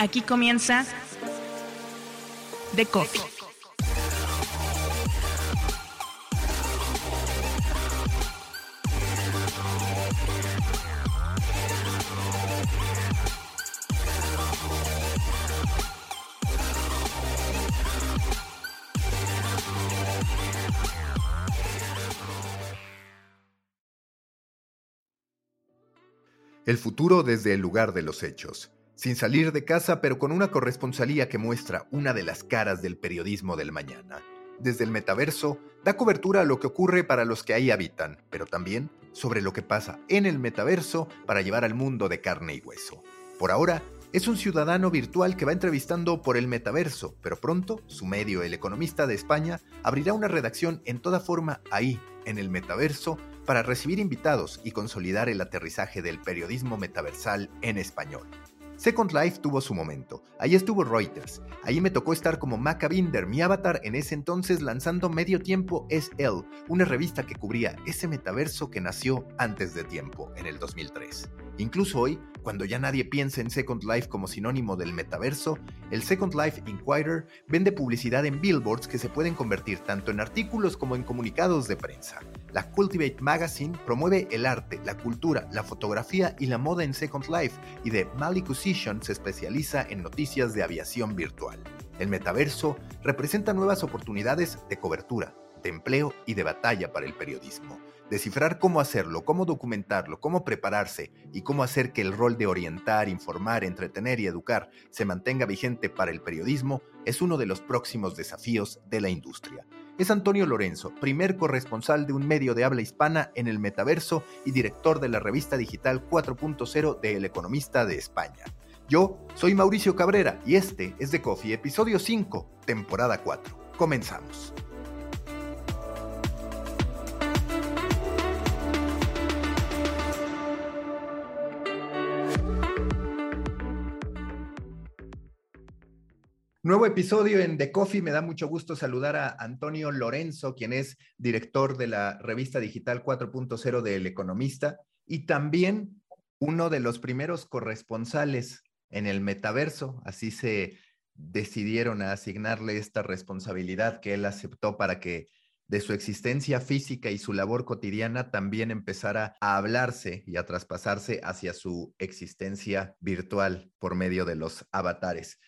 Aquí comienza The Coffee. El futuro desde el lugar de los hechos, sin salir de casa pero con una corresponsalía que muestra una de las caras del periodismo del mañana. Desde el metaverso, da cobertura a lo que ocurre para los que ahí habitan, pero también sobre lo que pasa en el metaverso para llevar al mundo de carne y hueso. Por ahora, es un ciudadano virtual que va entrevistando por el metaverso, pero pronto su medio, El Economista de España, abrirá una redacción en toda forma ahí, en el metaverso, para recibir invitados y consolidar el aterrizaje del periodismo metaversal en español. Second Life tuvo su momento. Ahí estuvo Reuters. Ahí me tocó estar como Maca Binder, mi avatar en ese entonces lanzando Medio Tiempo es él, una revista que cubría ese metaverso que nació antes de tiempo, en el 2003. Incluso hoy, cuando ya nadie piensa en Second Life como sinónimo del metaverso, el Second Life Inquirer vende publicidad en billboards que se pueden convertir tanto en artículos como en comunicados de prensa. La Cultivate Magazine promueve el arte, la cultura, la fotografía y la moda en Second Life y The Malicusition se especializa en noticias de aviación virtual. El metaverso representa nuevas oportunidades de cobertura, de empleo y de batalla para el periodismo. Descifrar cómo hacerlo, cómo documentarlo, cómo prepararse y cómo hacer que el rol de orientar, informar, entretener y educar se mantenga vigente para el periodismo es uno de los próximos desafíos de la industria. Es Antonio Lorenzo, primer corresponsal de un medio de habla hispana en el metaverso y director de la revista digital 4.0 de El Economista de España. Yo soy Mauricio Cabrera y este es The Coffee, episodio 5, temporada 4. Comenzamos. Nuevo episodio en The Coffee. Me da mucho gusto saludar a Antonio Lorenzo, quien es director de la revista digital 4.0 del Economista y también uno de los primeros corresponsales en el metaverso. Así se decidieron a asignarle esta responsabilidad que él aceptó para que de su existencia física y su labor cotidiana también empezara a hablarse y a traspasarse hacia su existencia virtual por medio de los avatares.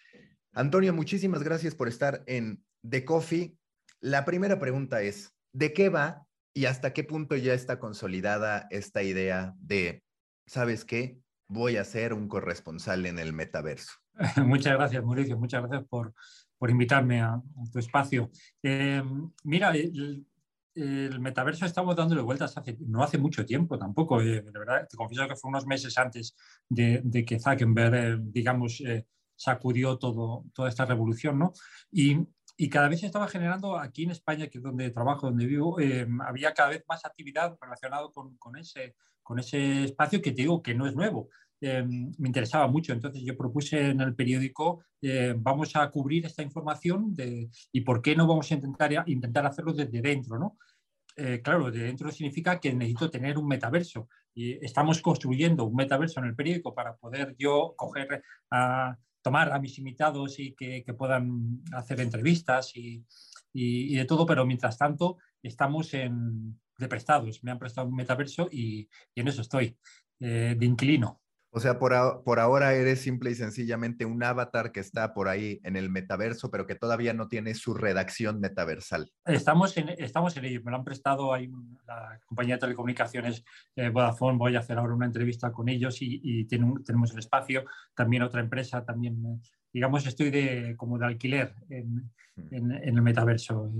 Antonio, muchísimas gracias por estar en The Coffee. La primera pregunta es, ¿de qué va y hasta qué punto ya está consolidada esta idea de, ¿sabes qué? Voy a ser un corresponsal en el metaverso. Muchas gracias, Mauricio. Muchas gracias por, por invitarme a, tu espacio. Eh, mira, el, metaverso estamos dándole vueltas hace, no hace mucho tiempo tampoco. Eh, de verdad, te confieso que fue unos meses antes de, que Zuckerberg, eh, digamos, sacudió todo, toda esta revolución, ¿no? Y, y, cada vez se estaba generando aquí en España, que es donde trabajo, donde vivo, eh, había cada vez más actividad relacionada con, con, ese, con ese espacio que te digo que no es nuevo. Eh, me interesaba mucho, entonces yo propuse en el periódico, eh, vamos a cubrir esta información de, y por qué no vamos a intentar, intentar hacerlo desde dentro, ¿no? claro, de dentro significa que necesito tener un metaverso y estamos construyendo un metaverso en el periódico para poder yo coger a, tomar a mis invitados y que, puedan hacer entrevistas y, de todo, pero mientras tanto estamos en, de prestados. Me han prestado un metaverso y, en eso estoy, eh, de inquilino. O sea, por, por, ahora eres simple y sencillamente un avatar que está por ahí en el metaverso, pero que todavía no tiene su redacción metaversal. Estamos en, estamos en ello. Me lo han prestado ahí la compañía de telecomunicaciones eh, Vodafone. Voy a hacer ahora una entrevista con ellos y, tenemos el espacio. También otra empresa, también, digamos, estoy de, como de alquiler en, en, el metaverso.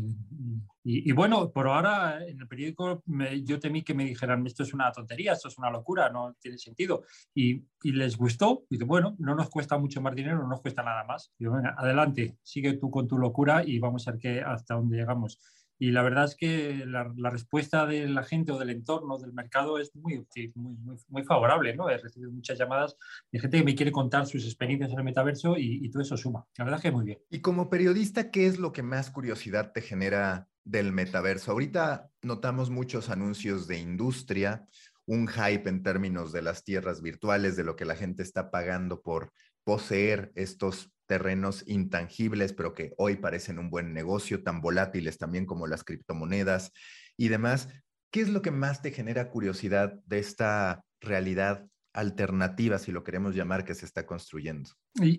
Y, bueno, por ahora en el periódico yo temí que me dijeran, esto es una tontería, esto es una locura, no tiene sentido. Y, les gustó, y bueno, no nos cuesta mucho más dinero, no nos cuesta nada más. Y bueno, adelante, sigue tú con tu locura y vamos a ver qué, hasta dónde llegamos. Y la verdad es que la, respuesta de la gente o del entorno, del mercado, es muy, muy, muy, favorable. ¿no? He recibido muchas llamadas de gente que me quiere contar sus experiencias en el metaverso y, todo eso suma. La verdad es que muy bien. Y como periodista, ¿qué es lo que más curiosidad te genera del metaverso? Ahorita notamos muchos anuncios de industria, un hype en términos de las tierras virtuales, de lo que la gente está pagando por poseer estos terrenos intangibles, pero que hoy parecen un buen negocio, tan volátiles también como las criptomonedas y demás. ¿Qué es lo que más te genera curiosidad de esta realidad alternativa, si lo queremos llamar, que se está construyendo?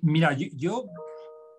mira, yo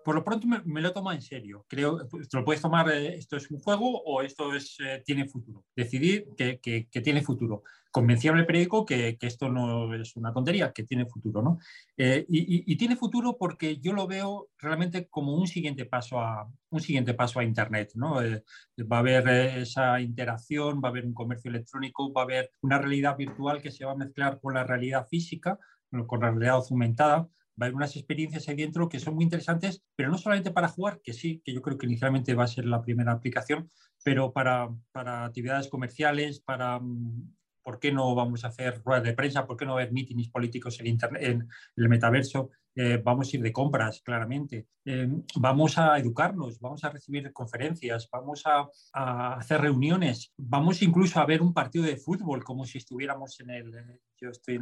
por lo pronto me, lo tomo en serio. Creo, pues, te lo puedes tomar, eh, esto es un juego o esto es, eh, tiene futuro. Decidir que, que, tiene futuro. Convencerle al periódico que, que, esto no es una tontería, que tiene futuro. ¿no? Eh, y, y, tiene futuro porque yo lo veo realmente como un siguiente paso a, un siguiente paso a Internet. ¿no? va a haber esa interacción, va a haber un comercio electrónico, va a haber una realidad virtual que se va a mezclar con la realidad física, con la realidad aumentada va a haber unas experiencias ahí dentro que son muy interesantes, pero no solamente para jugar, que sí, que yo creo que inicialmente va a ser la primera aplicación, pero para, para actividades comerciales, para, mm, ¿por qué no vamos a hacer ruedas de prensa? ¿Por qué no haber mítines políticos en, internet, en el metaverso? Eh, vamos a ir de compras, claramente. Eh, vamos a educarnos, vamos a recibir conferencias, vamos a, hacer reuniones, vamos incluso a ver un partido de fútbol como si estuviéramos en el, yo estoy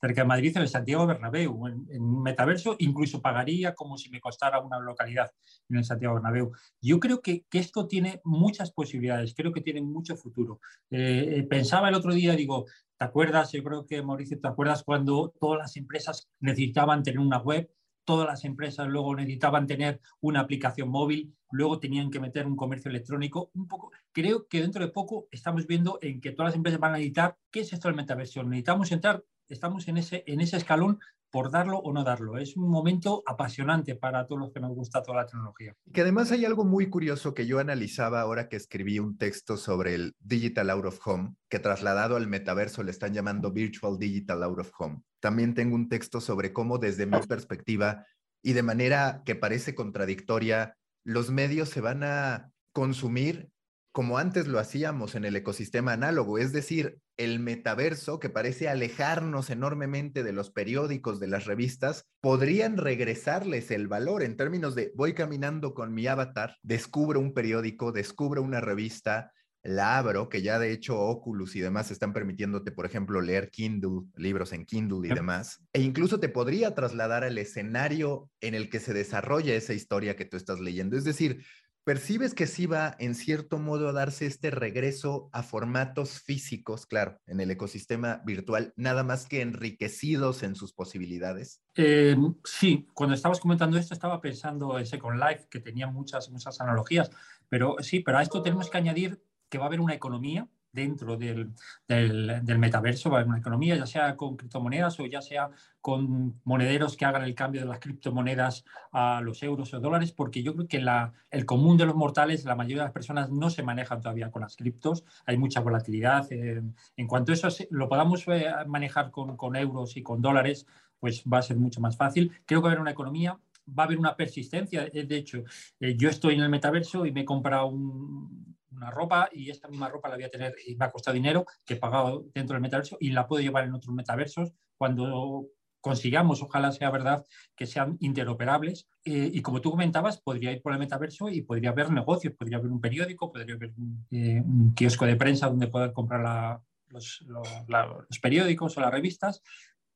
cerca de Madrid, en el Santiago Bernabéu, en, un metaverso, incluso pagaría como si me costara una localidad en el Santiago Bernabéu. Yo creo que, esto tiene muchas posibilidades, creo que tiene mucho futuro. Eh, pensaba el otro día, digo, ¿Te acuerdas? Yo creo que, Mauricio, ¿te acuerdas cuando todas las empresas necesitaban tener una web? Todas las empresas luego necesitaban tener una aplicación móvil, luego tenían que meter un comercio electrónico. Un poco, creo que dentro de poco estamos viendo en que todas las empresas van a necesitar qué es esto del metaversión. Necesitamos entrar, estamos en ese, en ese escalón por darlo o no darlo. Es un momento apasionante para todos los que nos gusta toda la tecnología. Que además hay algo muy curioso que yo analizaba ahora que escribí un texto sobre el Digital Out of Home, que trasladado al metaverso le están llamando Virtual Digital Out of Home. También tengo un texto sobre cómo desde mi perspectiva y de manera que parece contradictoria, los medios se van a consumir como antes lo hacíamos en el ecosistema análogo, es decir, el metaverso, que parece alejarnos enormemente de los periódicos, de las revistas, podrían regresarles el valor en términos de voy caminando con mi avatar, descubro un periódico, descubro una revista, la abro, que ya de hecho Oculus y demás están permitiéndote, por ejemplo, leer Kindle, libros en Kindle y demás, e incluso te podría trasladar al escenario en el que se desarrolla esa historia que tú estás leyendo. Es decir, ¿Percibes que sí va en cierto modo a darse este regreso a formatos físicos, claro, en el ecosistema virtual, nada más que enriquecidos en sus posibilidades? Eh, sí, cuando estabas comentando esto estaba pensando en Second Life, que tenía muchas, muchas analogías, pero sí, pero a esto tenemos que añadir que va a haber una economía dentro del, del, metaverso, va a haber una economía, ya sea con criptomonedas o ya sea con monederos que hagan el cambio de las criptomonedas a los euros o dólares, porque yo creo que la, el común de los mortales, la mayoría de las personas no se manejan todavía con las criptos, hay mucha volatilidad. Eh, en cuanto a eso lo podamos eh, manejar con, con euros y con dólares, pues va a ser mucho más fácil. Creo que va a haber una economía va a haber una persistencia. De hecho, eh, yo estoy en el metaverso y me he comprado un, una ropa y esta misma ropa la voy a tener y me ha costado dinero que he pagado dentro del metaverso y la puedo llevar en otros metaversos cuando consigamos, ojalá sea verdad, que sean interoperables. Eh, y como tú comentabas, podría ir por el metaverso y podría haber negocios, podría haber un periódico, podría haber un, eh, kiosco de prensa donde poder comprar los, los, periódicos o las revistas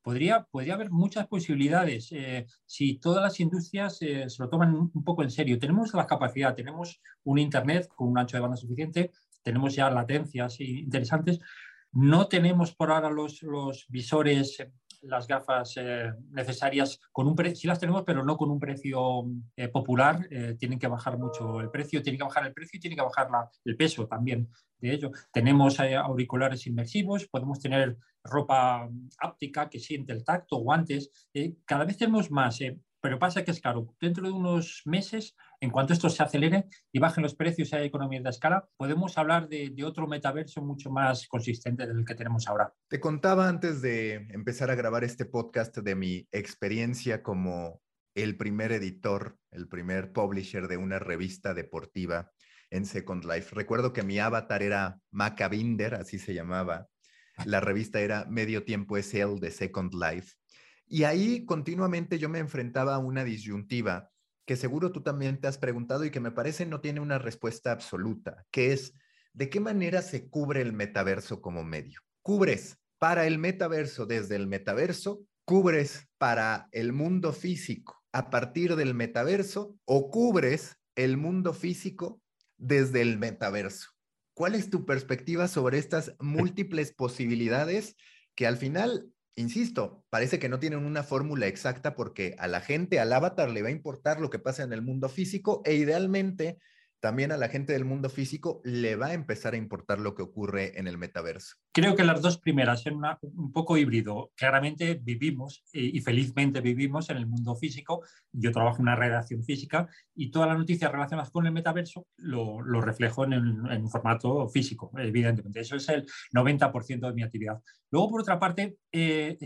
podría, podría haber muchas posibilidades eh, si todas las industrias eh, se lo toman un poco en serio. Tenemos la capacidad, tenemos un Internet con un ancho de banda suficiente, tenemos ya latencias interesantes. No tenemos por ahora los, los visores las gafas eh, necesarias con un precio, sí las tenemos, pero no con un precio eh, popular, eh, tienen que bajar mucho el precio, tiene que bajar el precio y tiene que bajar la, el peso también de ello. Tenemos auriculares inmersivos, podemos tener ropa áptica que siente el tacto, guantes, cada vez tenemos más, pero pasa que es caro. Dentro de unos meses, en cuanto esto se acelere y bajen los precios y haya economía de escala, podemos hablar de, otro metaverso mucho más consistente del que tenemos ahora. Te contaba antes de empezar a grabar este podcast de mi experiencia como el primer editor, el primer publisher de una revista deportiva en Second Life. Recuerdo que mi avatar era Macabinder, así se llamaba. La revista era Medio Tiempo SL de Second Life. Y ahí continuamente yo me enfrentaba a una disyuntiva que seguro tú también te has preguntado y que me parece no tiene una respuesta absoluta, que es, ¿de qué manera se cubre el metaverso como medio? ¿Cubres para el metaverso desde el metaverso ¿Cubres para el mundo físico a partir del metaverso o cubres el mundo físico desde el metaverso? ¿Cuál es tu perspectiva sobre estas múltiples posibilidades que al final, insisto, parece que no tienen una fórmula exacta porque a la gente, al avatar le va a importar lo que pasa en el mundo físico e idealmente también a la gente del mundo físico le va a empezar a importar lo que ocurre en el metaverso. Creo que las dos primeras son un poco híbrido. Claramente vivimos eh, y felizmente vivimos en el mundo físico. Yo trabajo en una redacción física y todas las noticias relacionadas con el metaverso lo, reflejo en, un formato físico, evidentemente. Eso es el 90% de mi actividad. Luego, por otra parte, he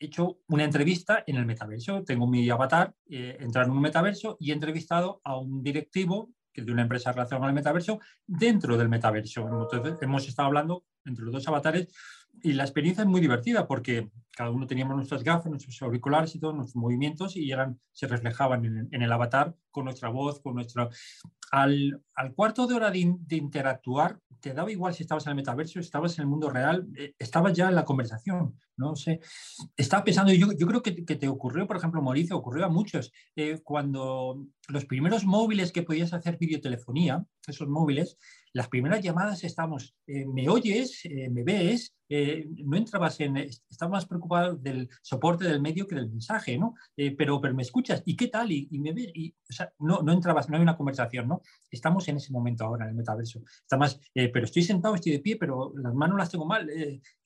hecho una entrevista en el metaverso. Tengo mi avatar, eh, entrar en un metaverso y he entrevistado a un directivo que de una empresa relacionada con el metaverso, dentro del metaverso. Entonces, hemos estado hablando entre los dos avatares y la experiencia es muy divertida porque cada uno teníamos nuestras gafas, nuestros auriculares y todos nuestros movimientos y eran, se reflejaban en, el avatar con nuestra voz, con nuestra... Al, al cuarto de hora de, de, interactuar, te daba igual si estabas en el metaverso, estabas en el mundo real, eh, estabas ya en la conversación, no sé. Estaba pensando, yo, yo creo que, que, te ocurrió, por ejemplo, Mauricio, ocurrió a muchos, eh, cuando los primeros móviles que podías hacer videotelefonía, esos móviles, las primeras llamadas estamos, eh, ¿me oyes? ¿Me ves? no entrabas en, estabas más preocupado del soporte del medio que del mensaje, ¿no? pero, pero me escuchas, ¿y qué tal? ¿Y, me ves? Y, o sea, no, no entrabas, no hay una conversación, ¿no? Estamos en ese momento ahora en el metaverso. Está más, pero estoy sentado, estoy de pie, pero las manos las tengo mal,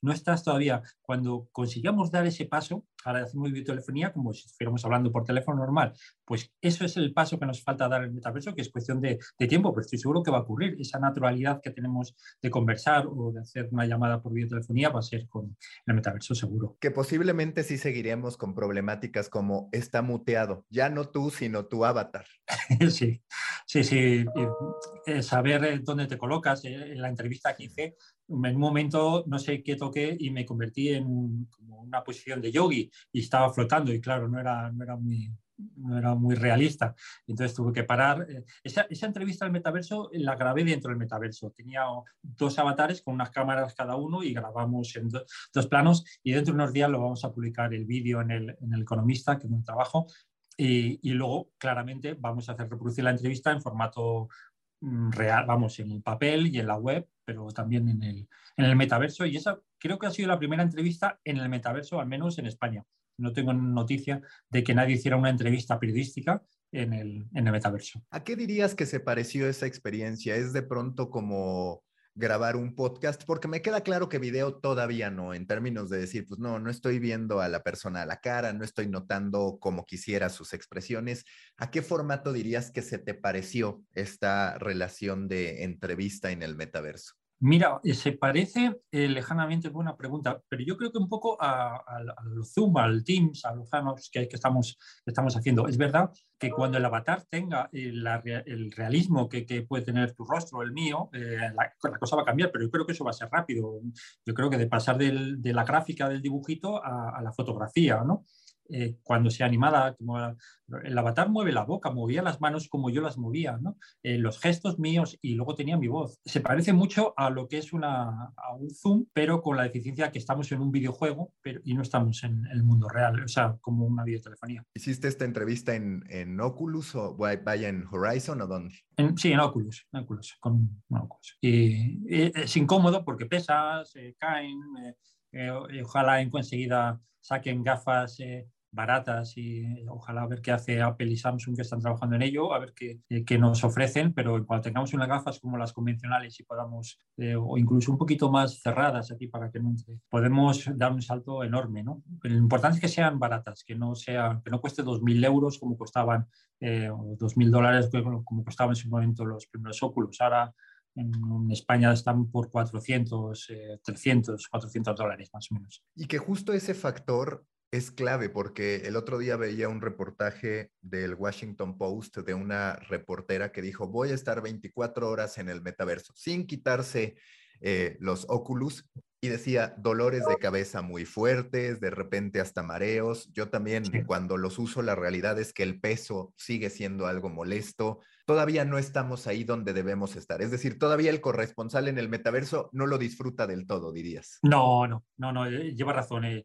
no estás todavía. Cuando consigamos dar ese paso, ahora hacemos videotelefonía como si estuviéramos hablando por teléfono normal, pues eso es el paso que nos falta dar en el metaverso, que es cuestión de, tiempo, pero estoy seguro que va a ocurrir. Esa naturalidad que tenemos de conversar o de hacer una llamada por videotelefonía va a ser con el metaverso seguro. Que posiblemente sí seguiremos con problemáticas como está muteado, ya no tú, sino tu avatar. sí, sí, sí. Eh, saber eh, dónde te colocas. Eh, en la entrevista que hice, en un momento no sé qué toqué y me convertí en como una posición de yogi y estaba flotando y claro, no era, no era muy, no era muy realista. Entonces tuve que parar. Esa, esa, entrevista al metaverso la grabé dentro del metaverso. Tenía dos avatares con unas cámaras cada uno y grabamos en dos planos y dentro de unos días lo vamos a publicar el vídeo en el, en el Economista, que es un trabajo. Y, y, luego, claramente, vamos a hacer reproducir la entrevista en formato real, vamos, en el papel y en la web, pero también en el, en el metaverso. Y esa creo que ha sido la primera entrevista en el metaverso, al menos en España. No tengo noticia de que nadie hiciera una entrevista periodística en el, en el metaverso. ¿A qué dirías que se pareció esa experiencia? ¿Es de pronto como grabar un podcast, porque me queda claro que video todavía no, en términos de decir, pues no, no estoy viendo a la persona a la cara, no estoy notando como quisiera sus expresiones. ¿A qué formato dirías que se te pareció esta relación de entrevista en el metaverso? Mira, eh, se parece eh, lejanamente, buena pregunta, pero yo creo que un poco al Zoom, al Teams, a los Hangouts que, estamos, estamos haciendo. Es verdad que cuando el avatar tenga el, el realismo que, puede tener tu rostro, el mío, eh, la, cosa va a cambiar, pero yo creo que eso va a ser rápido. Yo creo que de pasar de la gráfica del dibujito a, a la fotografía, ¿no? Eh, cuando sea animada, como el avatar mueve la boca, movía las manos como yo las movía, ¿no? Eh, los gestos míos y luego tenía mi voz. Se parece mucho a lo que es una, a un Zoom, pero con la deficiencia que estamos en un videojuego pero, y no estamos en el mundo real, o sea, como una videotelefonía. ¿Hiciste esta entrevista en, en Oculus o vaya en Horizon o dónde? sí, en Oculus, en Oculus, con Oculus. Y, es incómodo porque pesas, se caen, eh, ojalá enseguida saquen gafas baratas y ojalá ver qué hace Apple y Samsung que están trabajando en ello, a ver qué, eh, qué nos ofrecen, pero cuando tengamos unas gafas como las convencionales y podamos, eh, o incluso un poquito más cerradas aquí para que no entre, podemos dar un salto enorme, ¿no? Pero lo importante es que sean baratas, que no, sea, que no cueste 2.000 euros como costaban, eh, o 2.000 dólares como costaban en su momento los primeros óculos. Ahora en España están por 400, 300, 400 dólares más o menos. Y que justo ese factor es clave porque el otro día veía un reportaje del Washington Post de una reportera que dijo, voy a estar 24 horas en el metaverso sin quitarse eh, los Oculus y decía dolores de cabeza muy fuertes, de repente hasta mareos. Yo también cuando los uso la realidad es que el peso sigue siendo algo molesto. Todavía no estamos ahí donde debemos estar. Es decir, todavía el corresponsal en el metaverso no lo disfruta del todo, dirías. No, no, no, no, eh, lleva razón. Eh eh,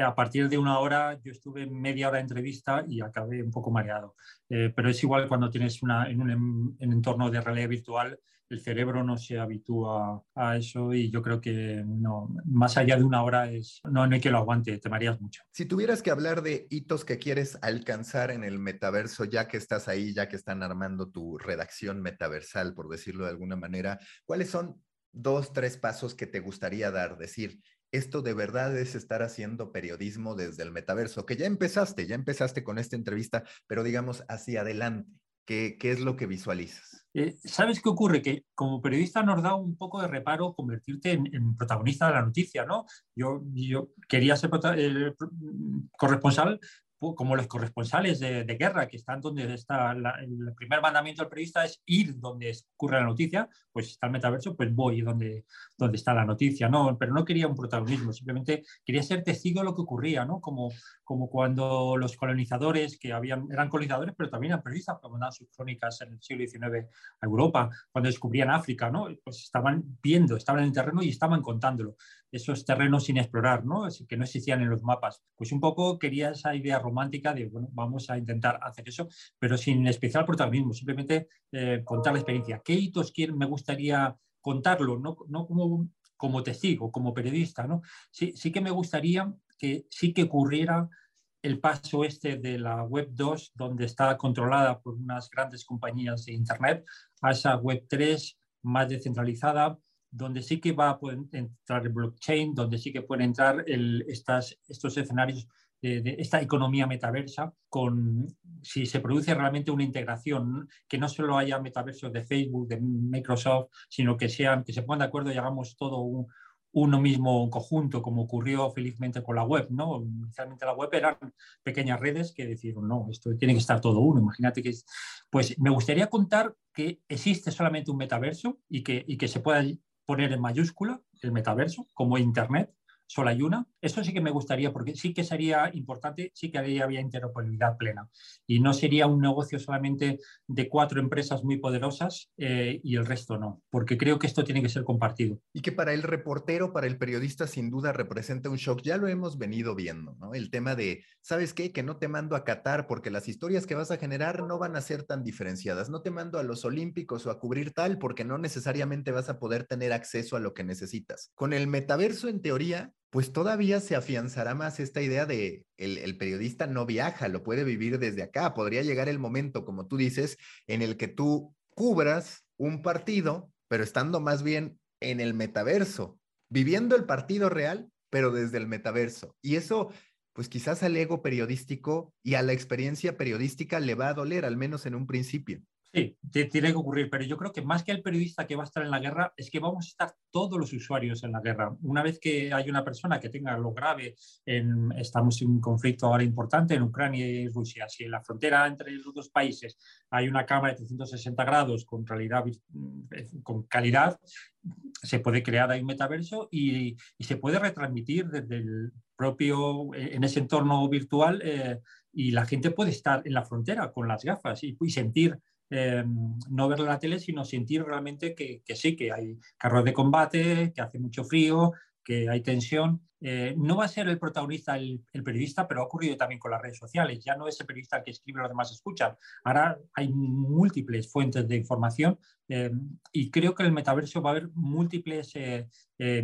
a partir de una hora, yo estuve media hora de entrevista y acabé un poco mareado. Eh, pero es igual cuando tienes una, en un en entorno de realidad virtual, el cerebro no se habitúa a eso y yo creo que no, más allá de una hora es, no, no hay que lo aguante, te mareas mucho. Si tuvieras que hablar de hitos que quieres alcanzar en el metaverso, ya que estás ahí, ya que están armando tu redacción metaversal, por decirlo de alguna manera, ¿cuáles son dos, tres pasos que te gustaría dar? Decir, esto de verdad es estar haciendo periodismo desde el metaverso, que ya empezaste, ya empezaste con esta entrevista, pero digamos hacia adelante. ¿Qué, qué es lo que visualizas? Eh, ¿Sabes qué ocurre? Que como periodista nos da un poco de reparo convertirte en, protagonista de la noticia, ¿no? Yo, yo quería ser eh, corresponsal como los corresponsales de, guerra, que están donde está el primer mandamiento del periodista es ir donde ocurre la noticia, pues está el metaverso, pues voy donde, donde está la noticia, ¿no? Pero no quería un protagonismo, simplemente quería ser testigo de lo que ocurría, ¿no? Como, como cuando los colonizadores, que habían, eran colonizadores, pero también eran periodistas, que mandaban sus crónicas en el siglo XIX a Europa, cuando descubrían África, ¿no? Pues estaban viendo, estaban en el terreno y estaban contándolo esos terrenos sin explorar, ¿no? que no existían en los mapas. Pues un poco quería esa idea romántica de, bueno, vamos a intentar hacer eso, pero sin especial protagonismo, simplemente eh, contar la experiencia. ¿Qué hitos me gustaría contarlo? No, no como, como testigo, como periodista, ¿no? Sí, sí que me gustaría que sí que ocurriera el paso este de la Web 2, donde está controlada por unas grandes compañías de Internet, a esa Web 3 más descentralizada, donde sí que va a poder entrar el blockchain, donde sí que pueden entrar estas, estos escenarios de, esta economía metaversa, con si se produce realmente una integración, que no solo haya metaversos de Facebook, de Microsoft, sino que, sean, que se pongan de acuerdo y hagamos todo un, uno mismo conjunto, como ocurrió felizmente con la web, ¿no? Inicialmente la web eran pequeñas redes que decidieron, no, esto tiene que estar todo uno, imagínate que Pues me gustaría contar que existe solamente un metaverso y que, y que se pueda poner en mayúscula el metaverso como Internet, solo hay una. Esto sí que me gustaría porque sí que sería importante, sí que había interoperabilidad plena y no sería un negocio solamente de cuatro empresas muy poderosas eh, y el resto no, porque creo que esto tiene que ser compartido. Y que para el reportero, para el periodista, sin duda representa un shock. Ya lo hemos venido viendo, ¿no? El tema de, ¿sabes qué? Que no te mando a Qatar porque las historias que vas a generar no van a ser tan diferenciadas. No te mando a los Olímpicos o a cubrir tal porque no necesariamente vas a poder tener acceso a lo que necesitas. Con el metaverso, en teoría, pues todavía se afianzará más esta idea de el, periodista no viaja, lo puede vivir desde acá. Podría llegar el momento, como tú dices, en el que tú cubras un partido, pero estando más bien en el metaverso, viviendo el partido real, pero desde el metaverso. Y eso, pues quizás al ego periodístico y a la experiencia periodística le va a doler, al menos en un principio. Sí, tiene que ocurrir, pero yo creo que más que el periodista que va a estar en la guerra, es que vamos a estar todos los usuarios en la guerra. Una vez que hay una persona que tenga lo grave, en, estamos en un conflicto ahora importante en Ucrania y Rusia, si en la frontera entre los dos países hay una cámara de 360 grados con, realidad, con calidad, se puede crear ahí un metaverso y, se puede retransmitir desde el propio, en ese entorno virtual eh, y la gente puede estar en la frontera con las gafas y, y sentir Em, no ver la tele, sino sentir realmente que, sí, que hay carros de combate, que hace mucho frío, que hay tensión. Eh, no va a ser el protagonista el, periodista, pero ha ocurrido también con las redes sociales. Ya no es el periodista el que escribe los demás escuchan. Ahora hay múltiples fuentes de información eh, y creo que en el metaverso va a haber múltiples eh,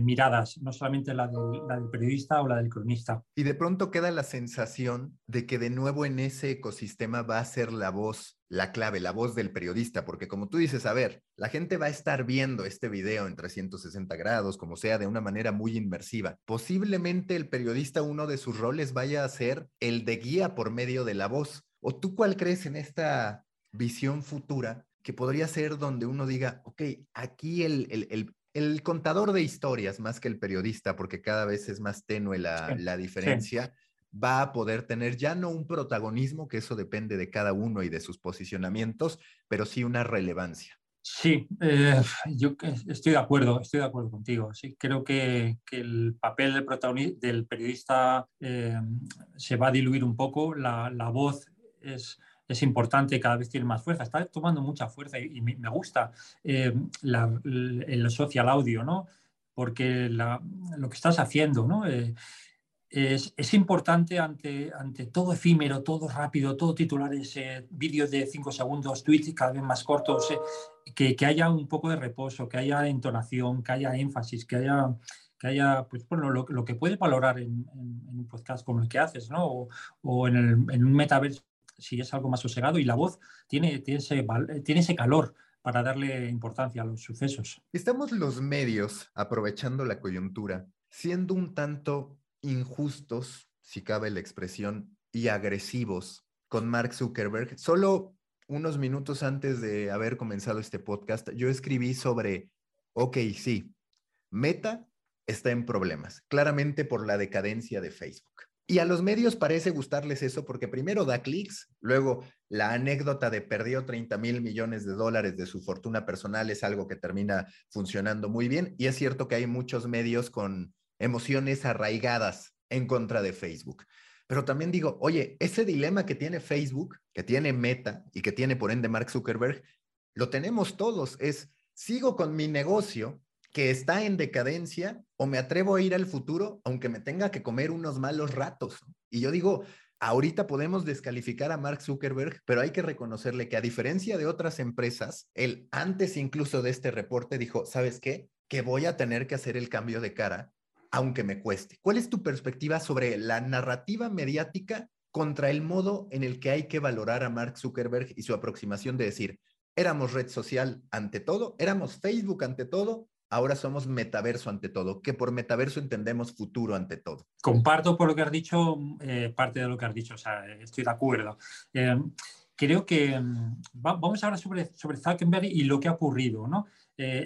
miradas, no solamente la, la del periodista o la del cronista. Y de pronto queda la sensación de que de nuevo en ese ecosistema va a ser la voz la clave, la voz del periodista, porque como tú dices, a ver, la gente va a estar viendo este video en 360 grados, como sea, de una manera muy inmersiva. Posiblemente el periodista, uno de sus roles vaya a ser el de guía por medio de la voz. ¿O tú cuál crees en esta visión futura que podría ser donde uno diga, ok, aquí el, el, contador de historias más que el periodista, porque cada vez es más tenue la, diferencia va a poder tener ya no un protagonismo, que eso depende de cada uno y de sus posicionamientos, pero sí una relevancia. Sí, eh, yo estoy de acuerdo, estoy de acuerdo contigo. Sí, creo que, el papel del, protagonista, del periodista eh, se va a diluir un poco, la, voz es, es, importante, cada vez tiene más fuerza, está tomando mucha fuerza y, me, gusta eh, el social audio, ¿no? Porque lo que estás haciendo, ¿no? es, importante ante, ante todo efímero, todo rápido, todo titulares, eh, vídeos de cinco segundos, tweets cada vez más cortos, eh, que, que, haya un poco de reposo, que haya entonación, que haya énfasis, que haya, que haya pues, bueno, lo, que puedes valorar en, un podcast como el que haces, ¿no? o, o en, en, un metaverso si es algo más sosegado y la voz tiene, tiene, ese, tiene ese calor para darle importancia a los sucesos. Estamos los medios aprovechando la coyuntura, siendo un tanto injustos, si cabe la expresión, y agresivos con Mark Zuckerberg. Solo unos minutos antes de haber comenzado este podcast, yo escribí sobre, ok, sí, Meta está en problemas, claramente por la decadencia de Facebook. Y a los medios parece gustarles eso porque primero da clics, luego la anécdota de perdió 30 mil millones de dólares de su fortuna personal es algo que termina funcionando muy bien. Y es cierto que hay muchos medios con emociones arraigadas en contra de Facebook. Pero también digo, oye, ese dilema que tiene Facebook, que tiene Meta y que tiene por ende Mark Zuckerberg, lo tenemos todos. Es, sigo con mi negocio que está en decadencia o me atrevo a ir al futuro aunque me tenga que comer unos malos ratos. Y yo digo, ahorita podemos descalificar a Mark Zuckerberg, pero hay que reconocerle que a diferencia de otras empresas, él antes incluso de este reporte dijo, ¿sabes qué? Que voy a tener que hacer el cambio de cara aunque me cueste. ¿Cuál es tu perspectiva sobre la narrativa mediática contra el modo en el que hay que valorar a Mark Zuckerberg y su aproximación de decir, éramos red social ante todo, éramos Facebook ante todo, ahora somos metaverso ante todo, que por metaverso entendemos futuro ante todo. Comparto por lo que has dicho, eh, parte de lo que has dicho, o sea, estoy de acuerdo. Eh, creo que mm, vamos ahora sobre, sobre Zuckerberg y lo que ha ocurrido, ¿no? Eh,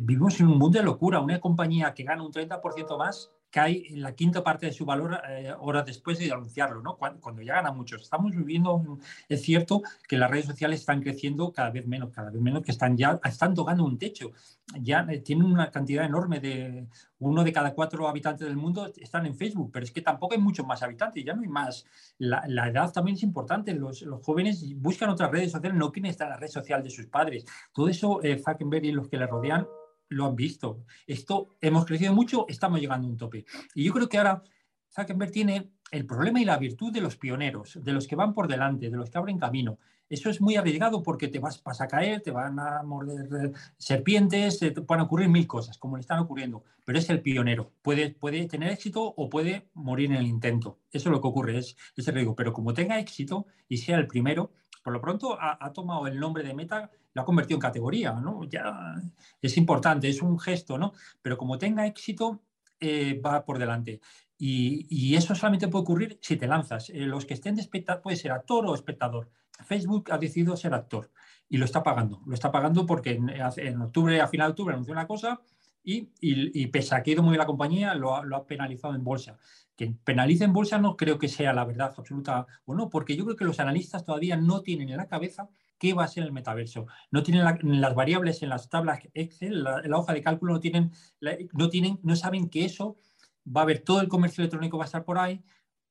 vivimos en un mundo de locura. Una compañía que gana un 30% más cae en la quinta parte de su valor eh, horas después de anunciarlo, ¿no? Cuando, ya gana mucho. Estamos viviendo, es cierto que las redes sociales están creciendo cada vez menos, cada vez menos, que están ya están tocando un techo. Ya eh, tienen una cantidad enorme de uno de cada cuatro habitantes del mundo están en Facebook, pero es que tampoco hay muchos más habitantes, ya no hay más. La, edad también es importante. Los, los, jóvenes buscan otras redes sociales, no quieren estar en la red social de sus padres. Todo eso, eh, Falkenberg y los que le rodean lo han visto. Esto hemos crecido mucho, estamos llegando a un tope. Y yo creo que ahora Zuckerberg tiene el problema y la virtud de los pioneros, de los que van por delante, de los que abren camino. Eso es muy arriesgado porque te vas, a caer, te van a morder serpientes, te van a ocurrir mil cosas, como le están ocurriendo. Pero es el pionero. Puede, puede tener éxito o puede morir en el intento. Eso es lo que ocurre, es ese riesgo. Pero como tenga éxito y sea el primero, por lo pronto ha, tomado el nombre de Meta, lo ha convertido en categoría, ¿no? Ya es importante, es un gesto, ¿no? Pero como tenga éxito, eh, va por delante. Y, eso solamente puede ocurrir si te lanzas. Eh, los que estén de espectador, puede ser actor o espectador. Facebook ha decidido ser actor y lo está pagando. Lo está pagando porque en, octubre, a final de octubre, anunció una cosa y, y, pese a que ha ido muy bien la compañía, lo ha, lo ha penalizado en bolsa que penalice en bolsa no creo que sea la verdad absoluta o no, porque yo creo que los analistas todavía no tienen en la cabeza qué va a ser el metaverso. No tienen las variables en las tablas Excel, la, la, hoja de cálculo, no tienen, no tienen, no saben que eso va a haber todo el comercio electrónico va a estar por ahí,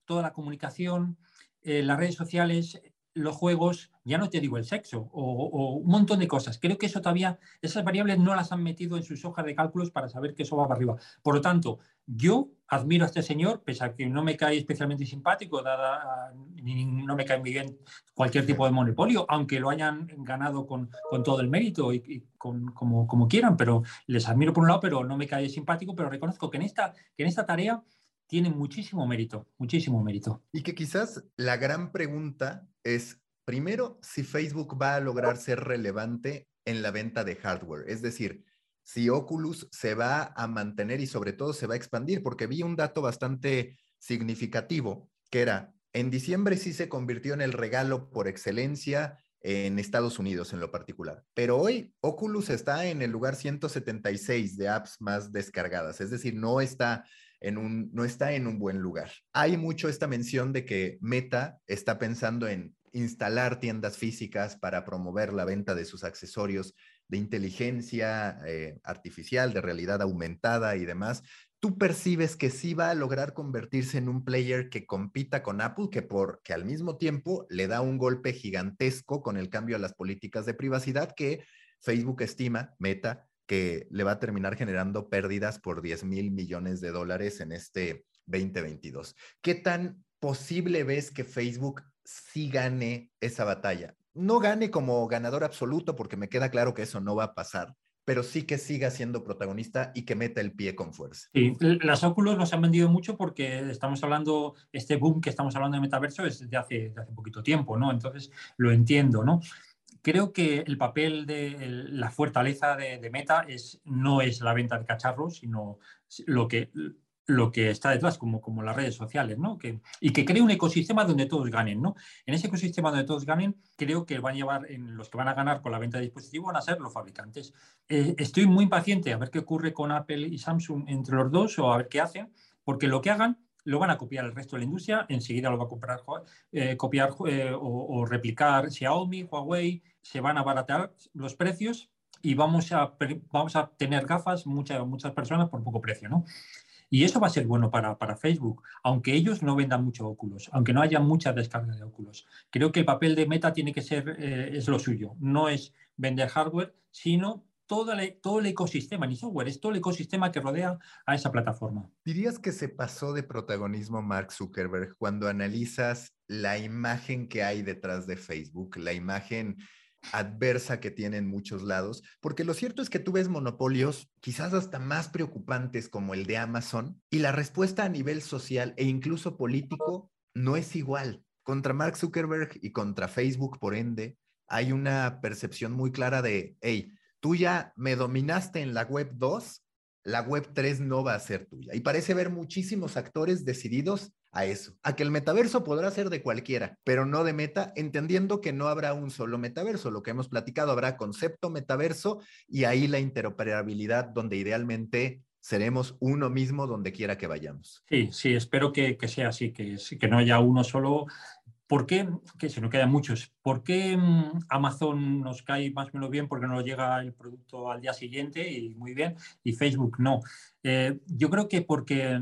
toda la comunicación, eh, las redes sociales, los juegos, ya no te digo el sexo, o, un montón de cosas. Creo que eso todavía, esas variables no las han metido en sus hojas de cálculos para saber que eso va para arriba. Por lo tanto, yo admiro a este señor, pese a que no me cae especialmente simpático, dada, no me cae muy bien cualquier tipo de monopolio, aunque lo hayan ganado con, todo el mérito y, como, como, quieran, pero les admiro por un lado, pero no me cae simpático, pero reconozco que en esta, que en esta tarea tiene muchísimo mérito, muchísimo mérito. Y que quizás la gran pregunta es, primero, si Facebook va a lograr ser relevante en la venta de hardware. Es decir, si Oculus se va a mantener y sobre todo se va a expandir, porque vi un dato bastante significativo, que era, en diciembre sí se convirtió en el regalo por excelencia en Estados Unidos en lo particular, pero hoy Oculus está en el lugar 176 de apps más descargadas, es decir, no está un, no está en un buen lugar. Hay mucho esta mención de que Meta está pensando en instalar tiendas físicas para promover la venta de sus accesorios de inteligencia eh, artificial, de realidad aumentada y demás. ¿Tú percibes que sí va a lograr convertirse en un player que compita con Apple, que, por, que al mismo tiempo le da un golpe gigantesco con el cambio a las políticas de privacidad que Facebook estima, Meta, que le va a terminar generando pérdidas por 10 mil millones de dólares en este 2022. ¿Qué tan posible ves que Facebook sí gane esa batalla? No gane como ganador absoluto, porque me queda claro que eso no va a pasar, pero sí que siga siendo protagonista y que meta el pie con fuerza. Sí, las óculos nos han vendido mucho porque estamos hablando, este boom que estamos hablando de metaverso es de hace, de hace poquito tiempo, ¿no? Entonces lo entiendo, ¿no? Creo que el papel de la fortaleza de, de, Meta es, no es la venta de cacharros, sino lo que, lo que está detrás, como, como las redes sociales, ¿no? Que, y que cree un ecosistema donde todos ganen, ¿no? En ese ecosistema donde todos ganen, creo que van a llevar, en los que van a ganar con la venta de dispositivos van a ser los fabricantes. Eh, estoy muy impaciente a ver qué ocurre con Apple y Samsung entre los dos o a ver qué hacen, porque lo que hagan lo van a copiar el resto de la industria, enseguida lo va a comprar, eh, copiar eh, o, o, replicar Xiaomi, Huawei, se van a abaratar los precios y vamos a, vamos a tener gafas muchas, muchas personas por poco precio, ¿no? Y eso va a ser bueno para, para Facebook, aunque ellos no vendan mucho óculos, aunque no haya mucha descarga de óculos. Creo que el papel de Meta tiene que ser, eh, es lo suyo, no es vender hardware, sino todo el, todo el ecosistema, ni software, es todo el ecosistema que rodea a esa plataforma. ¿Dirías que se pasó de protagonismo Mark Zuckerberg cuando analizas la imagen que hay detrás de Facebook, la imagen adversa que tiene en muchos lados, porque lo cierto es que tú ves monopolios quizás hasta más preocupantes como el de Amazon y la respuesta a nivel social e incluso político no es igual. Contra Mark Zuckerberg y contra Facebook, por ende, hay una percepción muy clara de, hey, tú ya me dominaste en la web 2, la web 3 no va a ser tuya. Y parece haber muchísimos actores decididos a eso, a que el metaverso podrá ser de cualquiera, pero no de meta, entendiendo que no habrá un solo metaverso. Lo que hemos platicado, habrá concepto metaverso y ahí la interoperabilidad donde idealmente seremos uno mismo donde quiera que vayamos. Sí, sí, espero que, sea así, que, que no haya uno solo ¿Por qué, que si no quedan muchos, por qué mm, Amazon nos cae más o menos bien porque no nos llega el producto al día siguiente y muy bien, y Facebook no? Eh, yo creo que porque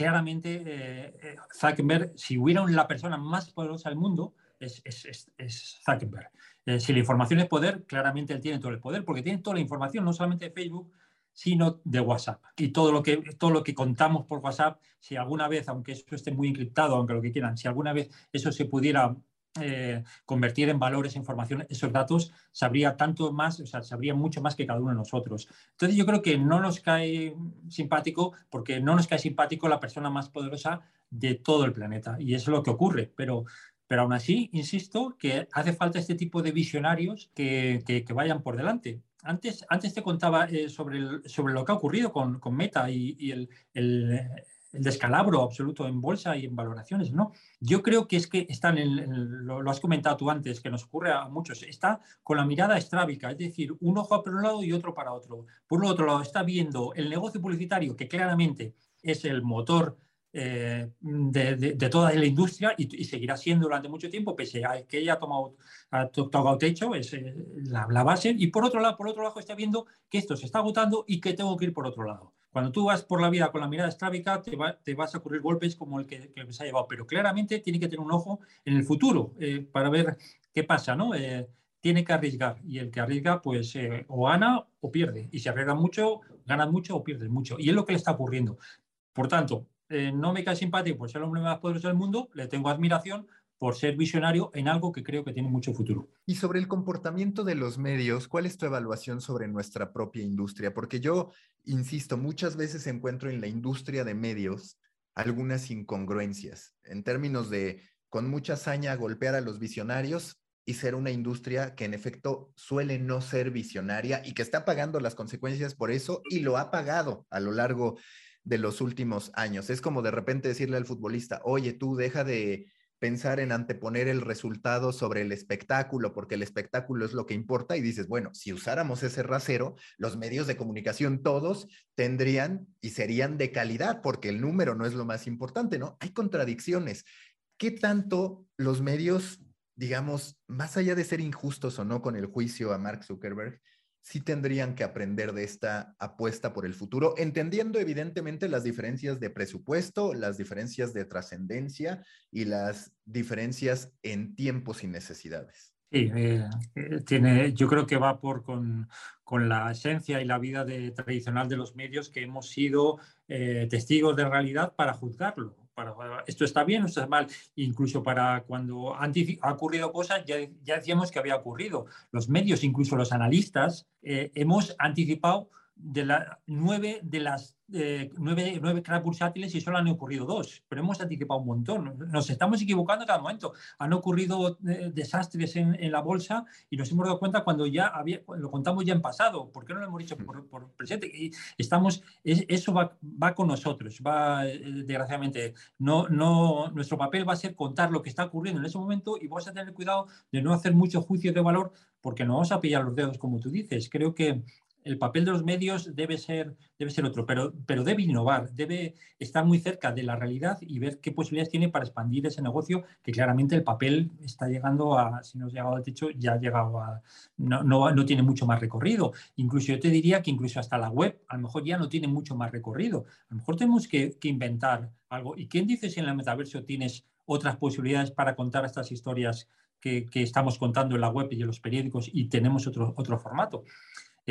claramente eh, eh, Zuckerberg, si hubiera la persona más poderosa del mundo, es, Zuckerberg. si la información es poder, claramente él tiene todo el poder, porque tiene toda la información, no solamente de Facebook, sino de WhatsApp. Y todo lo, que, todo lo que contamos por WhatsApp, si alguna vez, aunque eso esté muy encriptado, aunque lo que quieran, si alguna vez eso se pudiera eh, convertir en valores, información, esos datos, sabría tanto más, o sea, sabría mucho más que cada uno de nosotros. Entonces yo creo que no nos cae simpático porque no nos cae simpático la persona más poderosa de todo el planeta. Y eso es lo que ocurre. Pero, pero aún así, insisto, que hace falta este tipo de visionarios que, que, vayan por delante antes, antes te contaba eh, sobre, sobre lo que ha ocurrido con, con Meta y, y el, el, el, descalabro absoluto en bolsa y en valoraciones, ¿no? Yo creo que es que están, en, lo, lo, has comentado tú antes, que nos ocurre a muchos, está con la mirada estrábica, es decir, un ojo para un lado y otro para otro. Por otro lado, está viendo el negocio publicitario, que claramente es el motor eh, de, toda la industria y, y, seguirá siendo durante mucho tiempo, pese a que ella ha tomado, ha tocado techo, es eh, la, la, base. Y por otro lado, por otro lado, está viendo que esto se está agotando y que tengo que ir por otro lado. Cuando tú vas por la vida con la mirada estrábica, te, va, te vas a ocurrir golpes como el que, que, se ha llevado. Pero claramente tiene que tener un ojo en el futuro eh, para ver qué pasa, ¿no? Eh, tiene que arriesgar y el que arriesga pues eh, o gana o pierde y si arriesga mucho gana mucho o pierde mucho y es lo que le está ocurriendo por tanto eh, no me cae simpático por ser el hombre más poderoso del mundo, le tengo admiración por ser visionario en algo que creo que tiene mucho futuro. Y sobre el comportamiento de los medios, ¿cuál es tu evaluación sobre nuestra propia industria? Porque yo, insisto, muchas veces encuentro en la industria de medios algunas incongruencias en términos de, con mucha hazaña, golpear a los visionarios y ser una industria que en efecto suele no ser visionaria y que está pagando las consecuencias por eso y lo ha pagado a lo largo de los últimos años. Es como de repente decirle al futbolista, oye, tú deja de pensar en anteponer el resultado sobre el espectáculo, porque el espectáculo es lo que importa, y dices, bueno, si usáramos ese rasero, los medios de comunicación todos tendrían y serían de calidad, porque el número no es lo más importante, ¿no? Hay contradicciones. ¿Qué tanto los medios, digamos, más allá de ser injustos o no con el juicio a Mark Zuckerberg, sí tendrían que aprender de esta apuesta por el futuro, entendiendo evidentemente las diferencias de presupuesto, las diferencias de trascendencia y las diferencias en tiempos y necesidades. Sí, tiene, yo creo que va por con, con, la esencia y la vida tradicional de los medios que hemos sido testigos de realidad para juzgarlo esto está bien, esto está mal. Incluso para cuando han, ha ocurrido cosas, ya, ya, decíamos que había ocurrido. Los medios, incluso los analistas, eh, hemos anticipado de la, nueve de las eh, nueve, nueve cracks bursátiles y solo han ocurrido dos, pero hemos anticipado un montón. Nos estamos equivocando cada momento. Han ocurrido eh, desastres en, en, la bolsa y nos hemos dado cuenta cuando ya había, lo contamos ya en pasado. ¿Por qué no lo hemos dicho por, por presente? Y estamos, eso va, va, con nosotros, va, eh, desgraciadamente. No, no, nuestro papel va a ser contar lo que está ocurriendo en ese momento y vamos a tener cuidado de no hacer mucho juicio de valor porque no vamos a pillar los dedos, como tú dices. Creo que el papel de los medios debe ser, debe ser otro, pero, pero debe innovar, debe estar muy cerca de la realidad y ver qué posibilidades tiene para expandir ese negocio, que claramente el papel está llegando a, si no ha llegado al techo, ya ha llegado a, no, no, tiene mucho más recorrido. Incluso yo te diría que incluso hasta la web a lo mejor ya no tiene mucho más recorrido. A lo mejor tenemos que, inventar algo. ¿Y quién dice si en el metaverso tienes otras posibilidades para contar estas historias que, que, estamos contando en la web y en los periódicos y tenemos otro, otro formato?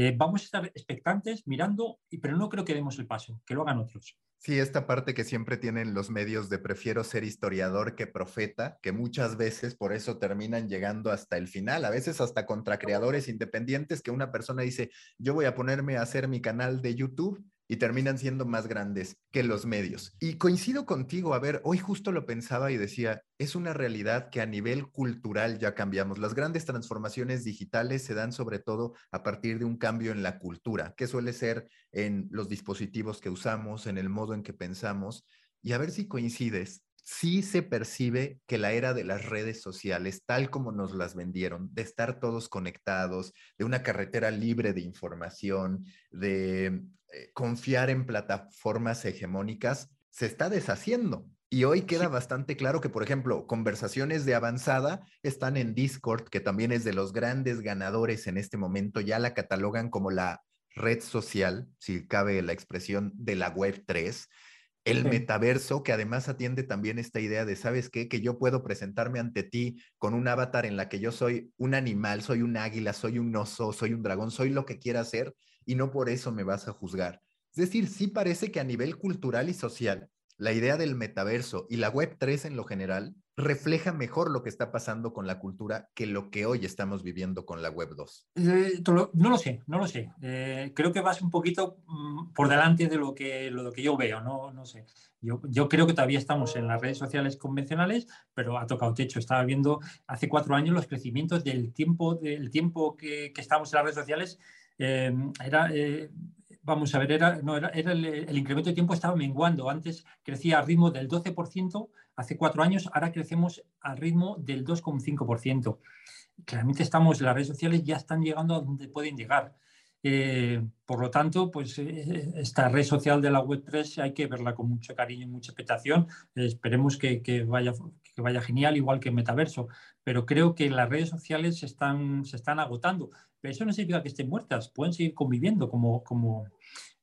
Eh, vamos a estar expectantes, mirando, pero no creo que demos el paso, que lo hagan otros. Sí, esta parte que siempre tienen los medios de prefiero ser historiador que profeta, que muchas veces por eso terminan llegando hasta el final, a veces hasta contra creadores independientes, que una persona dice, yo voy a ponerme a hacer mi canal de YouTube y terminan siendo más grandes que los medios. Y coincido contigo, a ver, hoy justo lo pensaba y decía, es una realidad que a nivel cultural ya cambiamos. Las grandes transformaciones digitales se dan sobre todo a partir de un cambio en la cultura, que suele ser en los dispositivos que usamos, en el modo en que pensamos. Y a ver si coincides, sí se percibe que la era de las redes sociales, tal como nos las vendieron, de estar todos conectados, de una carretera libre de información, de eh, confiar en plataformas hegemónicas, se está deshaciendo. Y hoy queda bastante claro que, por ejemplo, conversaciones de avanzada están en Discord, que también es de los grandes ganadores en este momento, ya la catalogan como la red social, si cabe la expresión, de la Web 3 el metaverso, que además atiende también esta idea de, ¿sabes qué? Que yo puedo presentarme ante ti con un avatar en la que yo soy un animal, soy un águila, soy un oso, soy un dragón, soy lo que quiera ser y no por eso me vas a juzgar. Es decir, sí parece que a nivel cultural y social, la idea del metaverso y la Web 3 en lo general refleja mejor lo que está pasando con la cultura que lo que hoy estamos viviendo con la Web 2? Eh, no lo sé, no lo sé. Eh, creo que vas un poquito mm, por delante de lo que, lo que yo veo, no, no sé. Yo, yo, creo que todavía estamos en las redes sociales convencionales, pero ha tocado techo. Estaba viendo hace cuatro años los crecimientos del tiempo, del tiempo que, que estamos en las redes sociales. Eh, era, vamos a ver, era, no, era, era el, incremento de tiempo estaba menguando. Antes crecía al ritmo del 12% hace cuatro años, ahora crecemos al ritmo del 2,5%. Claramente estamos, las redes sociales ya están llegando a donde pueden llegar. Eh, por lo tanto, pues eh, esta red social de la Web3 hay que verla con mucho cariño y mucha expectación. esperemos que, que, vaya, que vaya genial, igual que Metaverso. Pero creo que las redes sociales se están, se están agotando. Pero eso no significa que estén muertas, pueden seguir conviviendo como, como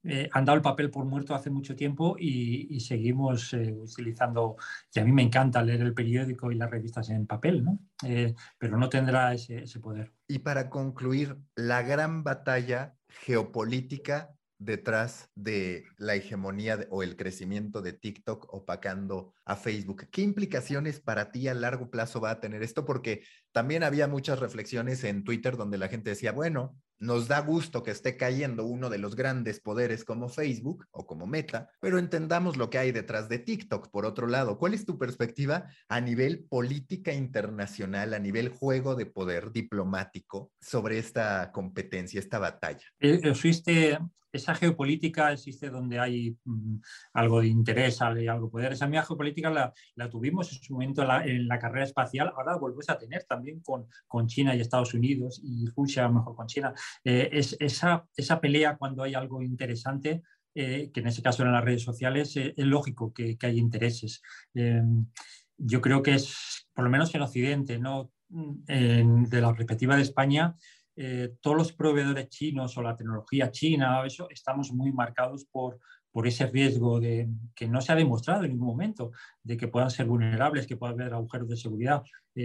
eh, han dado el papel por muerto hace mucho tiempo y, seguimos eh, utilizando, y a mí me encanta leer el periódico y las revistas en papel, ¿no? Eh, pero no tendrá ese, ese poder. Y para concluir, la gran batalla geopolítica detrás de la hegemonía o el crecimiento de TikTok opacando a Facebook. ¿Qué implicaciones para ti a largo plazo va a tener esto? Porque también había muchas reflexiones en Twitter donde la gente decía, bueno, nos da gusto que esté cayendo uno de los grandes poderes como Facebook o como Meta, pero entendamos lo que hay detrás de TikTok. Por otro lado, ¿cuál es tu perspectiva a nivel política internacional, a nivel juego de poder diplomático sobre esta competencia, esta batalla? Eh, existe esa geopolítica, existe donde hay mm, algo de interés, hay algo de poder. Esa misma geopolítica la, tuvimos en su momento en la, carrera espacial, ahora la vuelves a tener también con, China y Estados Unidos y Rusia, mejor con China. Eh, es, esa, pelea cuando hay algo interesante, eh, que en ese caso en las redes sociales, eh, es lógico que, que hay intereses. yo creo que es, por lo menos en Occidente, ¿no? de la perspectiva de España, todos los proveedores chinos o la tecnología china, eso, estamos muy marcados por, por ese riesgo de, que no se ha demostrado en ningún momento, de que puedan ser vulnerables, que puedan haber agujeros de seguridad.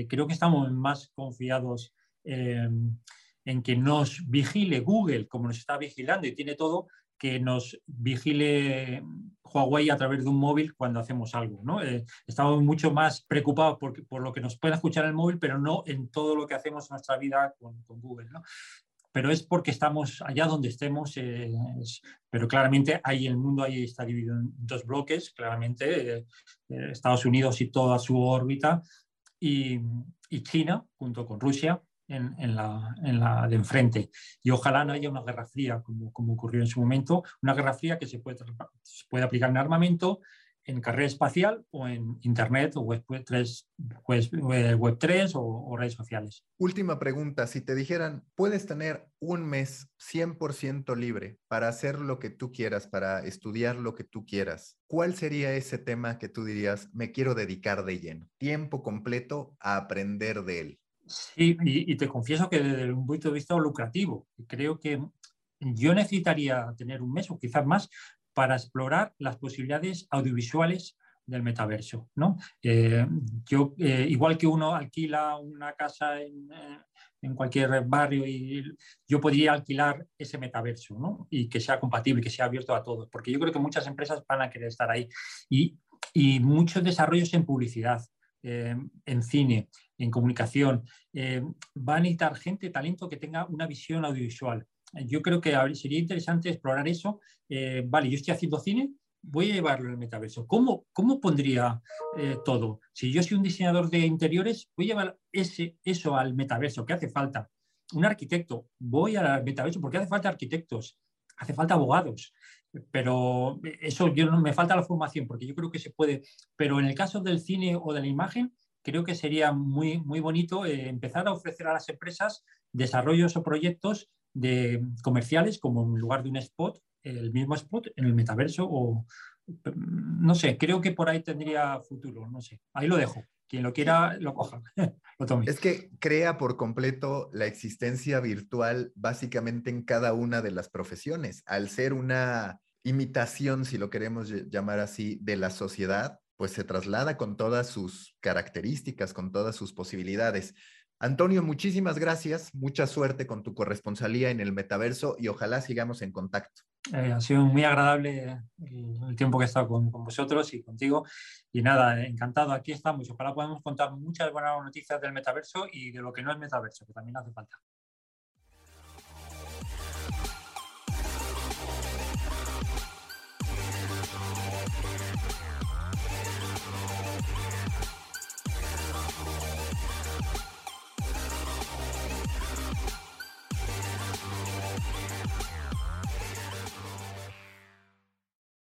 creo que estamos más confiados en que nos vigile Google como nos está vigilando y tiene todo, que nos vigile Huawei a través de un móvil cuando hacemos algo. ¿no? Eh, estamos mucho más preocupados por, por, lo que nos pueda escuchar el móvil, pero no en todo lo que hacemos en nuestra vida con, con Google. ¿no? Pero es porque estamos allá donde estemos, eh, pero claramente ahí el mundo ahí está dividido en dos bloques, claramente eh, Estados Unidos y toda su órbita y, y China junto con Rusia en, la, en, la, de enfrente. Y ojalá no haya una guerra fría, como, como ocurrió en su momento, una guerra fría que se puede, se puede aplicar en armamento, en carrera espacial o en Internet o Web 3, web 3 o, o, redes sociales. Última pregunta, si te dijeran, puedes tener un mes 100% libre para hacer lo que tú quieras, para estudiar lo que tú quieras, ¿cuál sería ese tema que tú dirías, me quiero dedicar de lleno, tiempo completo a aprender de él? Sí, y, te confieso que desde un punto de vista lucrativo, creo que yo necesitaría tener un mes o quizás más para explorar las posibilidades audiovisuales del metaverso. ¿no? Eh, yo, eh, igual que uno alquila una casa en, eh, en, cualquier barrio, yo podría alquilar ese metaverso y que sea compatible, que sea abierto a todos, porque yo creo que muchas empresas van a querer estar ahí. Y muchos desarrollos en publicidad, en cine, en comunicación. Eh, va a necesitar gente, talento que tenga una visión audiovisual. Yo creo que sería interesante explorar eso. Eh, vale, yo estoy haciendo cine, voy a llevarlo al metaverso. ¿Cómo, cómo pondría eh, todo? Si yo soy un diseñador de interiores, voy a llevar ese, eso al metaverso. ¿Qué hace falta? Un arquitecto, voy al metaverso porque hace falta arquitectos, hace falta abogados. Pero eso yo no me falta la formación porque yo creo que se puede. Pero en el caso del cine o de la imagen, creo que sería muy, muy bonito eh, empezar a ofrecer a las empresas desarrollos o proyectos de comerciales como en lugar de un spot, el mismo spot en el metaverso o no sé, creo que por ahí tendría futuro, no sé, ahí lo dejo. Quien lo quiera, lo coja, lo tome. Es que crea por completo la existencia virtual básicamente en cada una de las profesiones. Al ser una imitación, si lo queremos llamar así, de la sociedad, pues se traslada con todas sus características, con todas sus posibilidades. Antonio, muchísimas gracias, mucha suerte con tu corresponsalía en el metaverso y ojalá sigamos en contacto. Eh, ha sido muy agradable el, tiempo que he estado con, con, vosotros y contigo. Y nada, encantado, aquí estamos. Ojalá podamos contar muchas buenas noticias del metaverso y de lo que no es metaverso, que también hace falta.